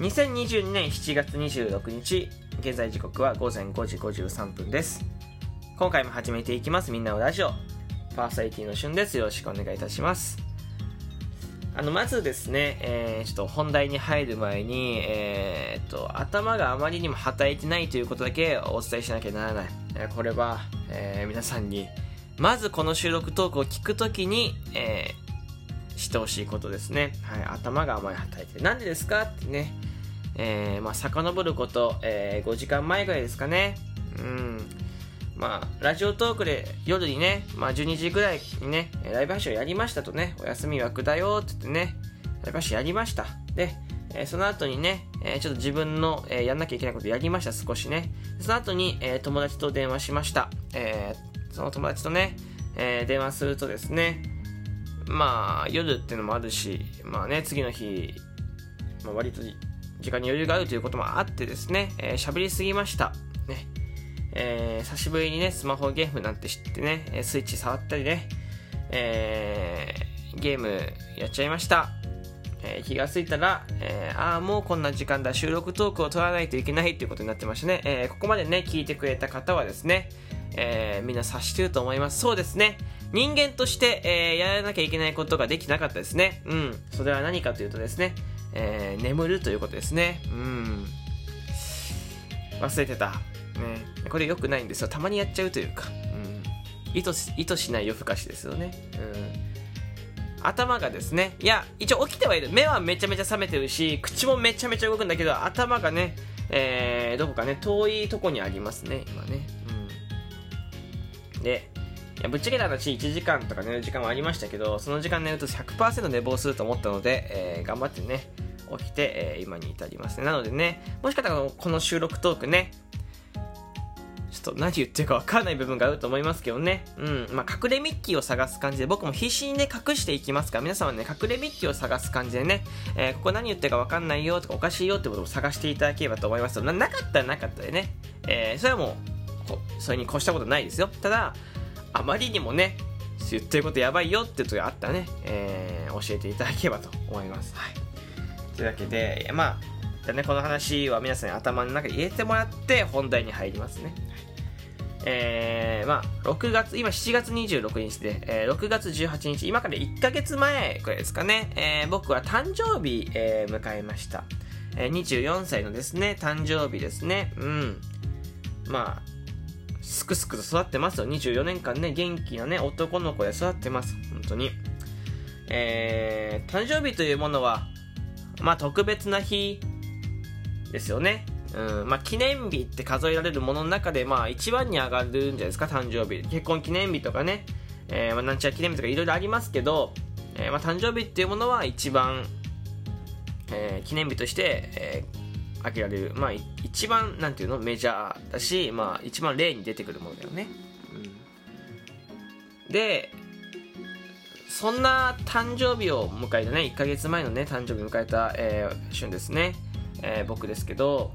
2022年7月26日現在時刻は午前5時53分です。今回も始めていきます。みんなのラジオ。パーサイティのしゅんです。よろしくお願いいたします。あのまずですね、えー、ちょっと本題に入る前に、えー、っと頭があまりにも働いてないということだけお伝えしなきゃならない、え、これは、えー、皆さんにまずこの収録トークを聞くときに、えー、してほしいことですね。はい、頭があまり働いてなんでですかってね、えー、まあ、遡ること、えー、5時間前ぐらいですかね。うん。まあ、ラジオトークで夜にね、まあ、12時ぐらいにね、ライブ配信をやりましたとね、お休み枠だよって言ってね、ライブ配信やりました。で、えー、その後にね、えー、ちょっと自分の、えー、やんなきゃいけないことやりました、少しね。その後に、え友達と電話しました。えその友達とね、え電話するとですね、まあ、夜っていうのもあるし、まあね、次の日、まあ、割と時間に余裕があるということもあってですね、えー、喋りすぎました。ね。えー、久しぶりにね、スマホゲームなんて知ってね、スイッチ触ったりね、えー、ゲームやっちゃいました。えー、気がついたら、えー、ああ、もうこんな時間だ、収録トークを取らないといけないということになってましたね。えー、ここまでね、聞いてくれた方はですね、えー、みんな察してると思います。そうですね。人間として、えー、やらなきゃいけないことができなかったですね。うん。それは何かというとですね、えー、眠るということですね。うん。忘れてた。ね。これ良くないんですよ。たまにやっちゃうというか。うん。意図し意図しない夜更かしですよね。うん。頭がですね、いや、一応起きてはいる。目はめちゃめちゃ覚めてるし、口もめちゃめちゃ動くんだけど、頭がね、えー、どこかね、遠いとこにありますね、今ね。うん。で、やぶっちゃけた話1時間とか寝る時間はありましたけどその時間寝ると100%寝坊すると思ったので、えー、頑張ってね起きて、えー、今に至りますねなのでねもしかしたらこの収録トークねちょっと何言ってるか分かんない部分があると思いますけどね。うん。まあ、隠れミッキーを探す感じで、僕も必死にね、隠していきますから、皆さんはね、隠れミッキーを探す感じでね、えー、ここ何言ってるか分かんないよとか、おかしいよってことを探していただければと思いますななかったらなかったでね、えー、それはもう、それに越したことないですよ。ただ、あまりにもね、言ってることやばいよってことがあったらね、えー、教えていただければと思います。はい。というわけで、まあ、じゃね、この話は皆さんに頭の中に入れてもらって本題に入りますね。えー、まあ、6月、今7月26日で、えー、6月18日、今から1ヶ月前くらいですかね、えー、僕は誕生日、えー、迎えました。えー、24歳のですね、誕生日ですね。うん。まあ、すくすくと育ってますよ。24年間ね、元気なね、男の子で育ってます。本当に。えー、誕生日というものは、まあ特別な日ですよね。うん、まあ記念日って数えられるものの中で、まあ一番に上がるんじゃないですか、誕生日。結婚記念日とかね、えー、まあなんちゃら記念日とかいろいろありますけど、えー、まあ誕生日っていうものは一番、えー、記念日として、えー、挙げられる、まあ、一番、なんていうの、メジャーだし、まあ、一番例に出てくるものだよね。うん、で、そんな誕生日を迎えたね、1ヶ月前のね、誕生日を迎えた、えー、旬ですね、えー、僕ですけど、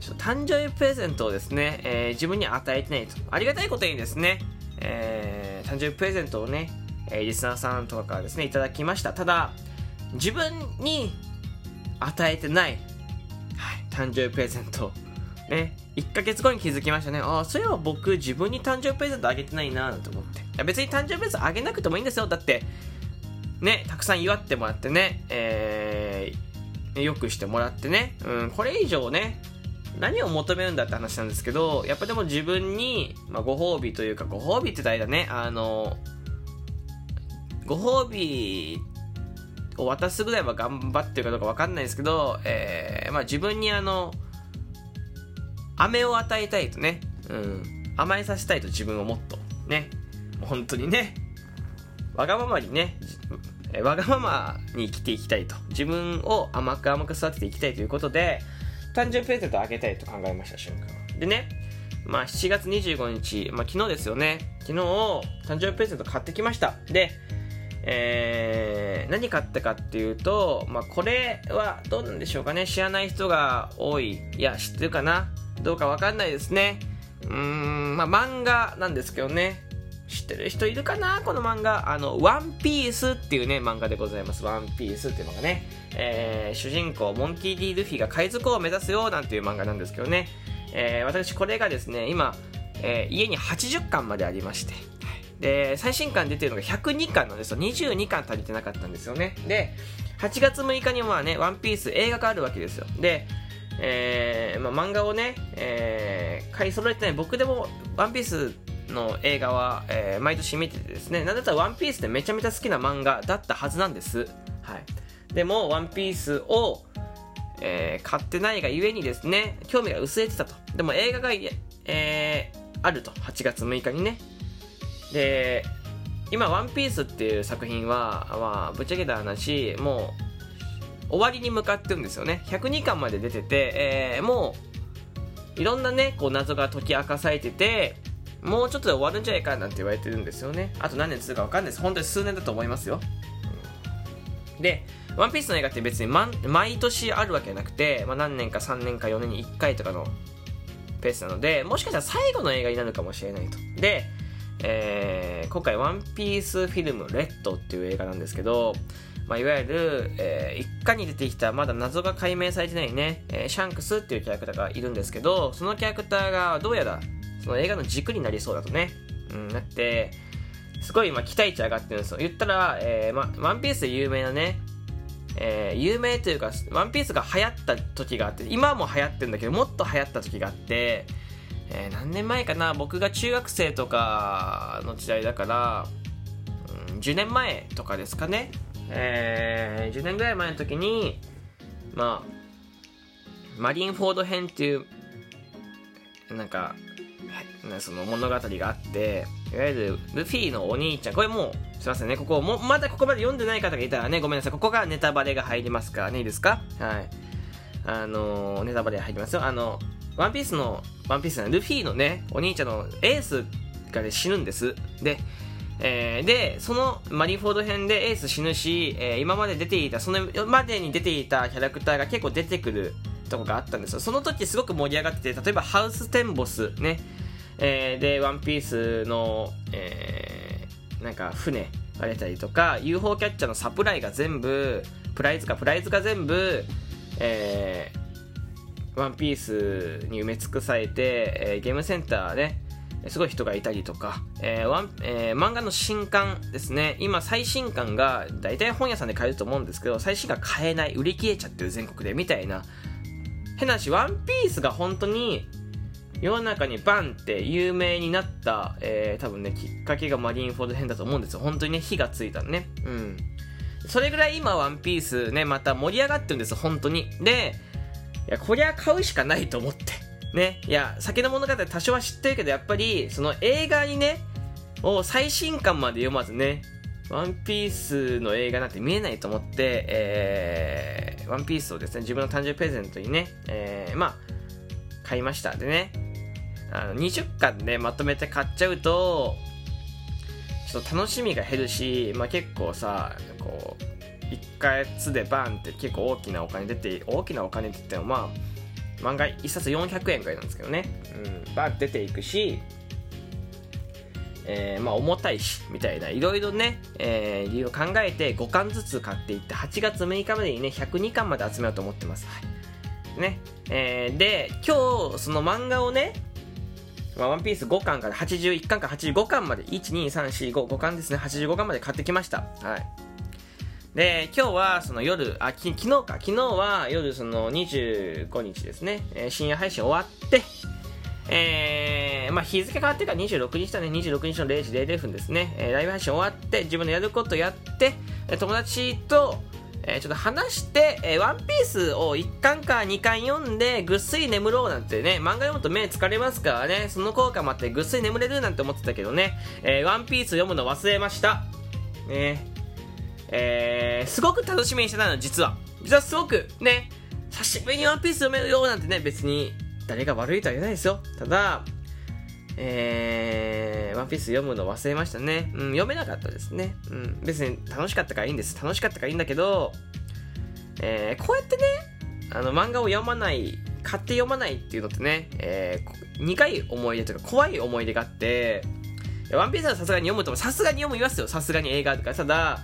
ちょっと誕生日プレゼントをですね、えー、自分に与えてないと。ありがたいことにですね、えー、誕生日プレゼントをね、えー、リスナーさんとかからですね、いただきました。ただ、自分に与えてない誕生日プレゼント。ね、1ヶ月後に気づきましたね。ああ、そういえば僕自分に誕生日プレゼントあげてないなと思って。いや別に誕生日プレゼントあげなくてもいいんですよ。だって、ね、たくさん祝ってもらってね、えー、よくしてもらってね、うん、これ以上ね、何を求めるんだって話なんですけど、やっぱでも自分に、まあ、ご褒美というか、ご褒美って言ったらね、あの、ご褒美を渡すぐらいは頑張ってるかどうか分かんないですけど、えー、まあ、自分にあの飴を与えたいとね、うん、甘えさせたいと自分をもっと。ね。本当にね。わがままにねわがままに生きていきたいと。自分を甘く甘く育てていきたいということで誕生日プレゼントをあげたいと考えました瞬間でねまあ7月25日、まあ、昨日ですよね。昨日誕生日プレゼント買ってきました。でえー、何買ったかっていうと、まあ、これはどうなんでしょうかね。知らない人が多い。いや知ってるかな。どうかわかんないですね。うーんまあ漫画なんですけどね。知ってる人いるかな？この漫画。あの、ワンピースっていうね、漫画でございます。ワンピースっていうのがね、えー、主人公、モンキー・ディ・ルフィが海賊王を目指すよ、なんていう漫画なんですけどね。えー、私、これがですね、今、えー、家に80巻までありまして、で、最新巻出てるのが102巻なんですよ。22巻足りてなかったんですよね。で、8月6日にはね、ワンピース映画があるわけですよ。で、えー、まあ、漫画をね、えー、買い揃えてない僕でも、ワンピースの映画は、えー、毎年見ててですね、なんだったらワンピースってめちゃめちゃ好きな漫画だったはずなんです。はい。でも、ワンピースを、えー、買ってないがゆえにですね、興味が薄れてたと。でも映画が、えー、あると。8月6日にね。で、今、ワンピースっていう作品は、まあ、ぶっちゃけた話、もう、終わりに向かってるんですよね。102巻まで出てて、えー、もう、いろんなね、こう謎が解き明かされてて、もうちょっとで終わるんじゃないかなんて言われてるんですよね。あと何年するか分かんないです。本当に数年だと思いますよ。で、ワンピースの映画って別に毎年あるわけじゃなくて、まあ、何年か3年か4年に1回とかのペースなので、もしかしたら最後の映画になるかもしれないと。で、えー、今回、ワンピースフィルムレッドっていう映画なんですけど、まあ、いわゆる、えー、一家に出てきたまだ謎が解明されてないね、えー、シャンクスっていうキャラクターがいるんですけど、そのキャラクターがどうやらその映画の軸になりそうだとね。うん、だって、すごい今期待値上がってるんですよ。言ったら、えー、ま、ワンピースで有名なね、えー、有名というか、ワンピースが流行った時があって、今も流行ってるんだけど、もっと流行った時があって、えー、何年前かな？僕が中学生とかの時代だから、うん、10年前とかですかね。えー、10年ぐらい前の時に、まあ、マリンフォード編っていう、なんか、はいその物語があって、いわゆるルフィのお兄ちゃん、これもう、すいませんね、ここ、もまだここまで読んでない方がいたらね、ごめんなさい、ここがネタバレが入りますからね、いいですか？はい。あの、ネタバレ入りますよ。あの、ワンピースの、ワンピースのルフィのね、お兄ちゃんのエースがね、死ぬんです。で、えー、で、そのマリーフォード編でエース死ぬし、えー、今まで出ていた、そのまでに出ていたキャラクターが結構出てくるとこがあったんですよ。その時すごく盛り上がってて、例えばハウステンボスね、えー、で、ワンピースの、えー、なんか船が出たりとか、UFO キャッチャーのサプライが全部、プライズか、プライズが全部、えー、ワンピースに埋め尽くされて、えー、ゲームセンターね、すごい人がいたりとか、えーワンえー、漫画の新刊ですね、今最新刊が大体本屋さんで買えると思うんですけど、最新刊買えない、売り切れちゃってる全国でみたいな、変な話、ワンピースが本当に世の中にバンって有名になった、えー、多分ね、きっかけがマリンフォード編だと思うんですよ。本当にね、火がついたのね。うん。それぐらい今ワンピースね、また盛り上がってるんですよ、本当に。で、いや、こりゃ買うしかないと思って。ね。いや、酒の物語多少は知ってるけど、やっぱり、その映画にね、を最新刊まで読まずね、ワンピースの映画なんて見えないと思って、えー、ワンピースをですね、自分の誕生日プレゼントにね、えー、まあ、買いました。でね、あの20巻でまとめて買っちゃうとちょっと楽しみが減るし、まあ、結構さこう1ヶ月でバンって結構大きなお金出て大きなお金って言ってもまあ漫画1冊400円ぐらいなんですけどね、うん、バン出ていくしえー、まあ重たいしみたいな。いろいろね、えー、理由を考えて5巻ずつ買っていって8月6日までにね102巻まで集めようと思ってます、はいね。えー、で今日その漫画をねまあ、ワンピース5巻から81巻から85巻まで、1、2、3、4、5、5巻ですね、85巻まで買ってきました。はい。で、今日はその夜、あ、き昨日か、昨日は夜その25日ですね、えー、深夜配信終わって、えー、まあ日付変わってから26日だね、26日の0時00分ですね、えー、ライブ配信終わって、自分のやることやって、友達と、えー、ちょっと話して、えー、ワンピースを1巻か2巻読んで、ぐっすり眠ろうなんてね、漫画読むと目疲れますからね、その効果もあってぐっすり眠れるなんて思ってたけどね、えー、ワンピース読むの忘れました。ね。えー、すごく楽しみにしてたの、実は。実はすごく、ね、久しぶりにワンピース読めるよなんてね、別に誰が悪いとは言えないですよ。ただ、えー、ワンピース読むの忘れましたね。うん、読めなかったですね。うん、別に楽しかったからいいんです。楽しかったからいいんだけど、えー、こうやってね、あの、漫画を読まない、買って読まないっていうのってね、えー、苦い思い出とか怖い思い出があって、ワンピースはさすがに読むとさすがに読むいますよ。さすがに映画とか。ただ、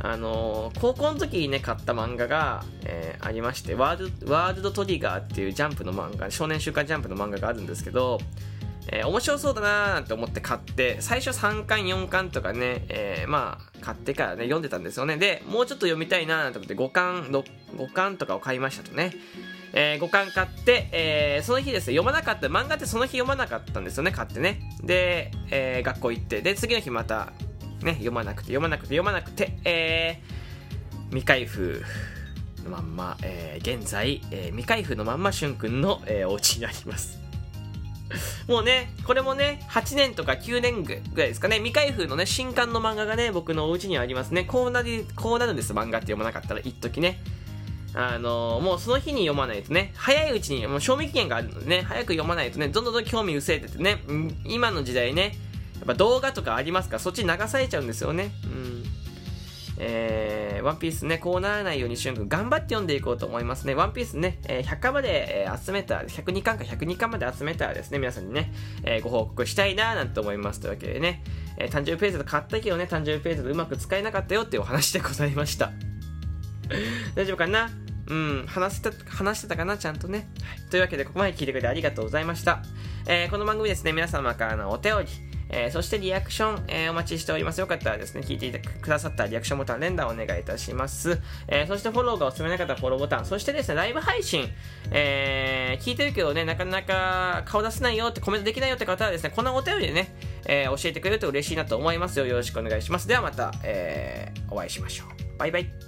あのー、高校の時にね、買った漫画が、えー、ありまして、ワールワールドトリガーっていうジャンプの漫画、少年週刊ジャンプの漫画があるんですけど、えー、面白そうだなーって思って買って、最初3巻、4巻とかね、えー、まあ、買ってからね、読んでたんですよね。で、もうちょっと読みたいなーと思って5巻、5巻とかを買いましたとね。えー、5巻買って、えー、その日ですね、読まなかった、漫画ってその日読まなかったんですよね、買ってね。で、えー、学校行って、で、次の日また、ね、読まなくて、読まなくて、読まなくて、えー、未開封のまんま、えー、現在、えー、未開封のまんま、しゅんくんの、えー、お家にあります。もうね、これもね、8年とか9年ぐらいですかね、未開封のね、新刊の漫画がね、僕のお家にありますね。こうなり、こうなるんです、漫画って読まなかったら、一時ね。あのー、もうその日に読まないとね、早いうちに、もう賞味期限があるのでね、早く読まないとね、どんどん興味薄れててね、今の時代ね、やっぱ動画とかありますか？ら、そっち流されちゃうんですよね。うん。えー、ワンピースね、こうならないように、しゅんくん頑張って読んでいこうと思いますね。ワンピースね、えー、100巻まで、えー、集めた、102巻か102巻まで集めたらですね、皆さんにね、えー、ご報告したいなぁなんて思います。というわけでね、えー、誕生日プレゼント買ったけどね、誕生日プレゼントうまく使えなかったよっていうお話でございました。大丈夫かな？うん、話してた、話してたかな？ちゃんとね。はい。というわけで、ここまで聞いてくれてありがとうございました。えー、この番組ですね、皆様からのお便り、えー、そしてリアクション、えー、お待ちしております。よかったらですね、聞いていてくださったリアクションボタン連打お願いいたします。えー、そしてフォローがおすすめな方はフォローボタン、そしてですね、ライブ配信、え、聞いてるけどね、なかなか顔出せないよってコメントできないよって方はですね、このお便りでね、え、教えてくれると嬉しいなと思いますよ。よろしくお願いします。ではまた、えー、お会いしましょう。バイバイ。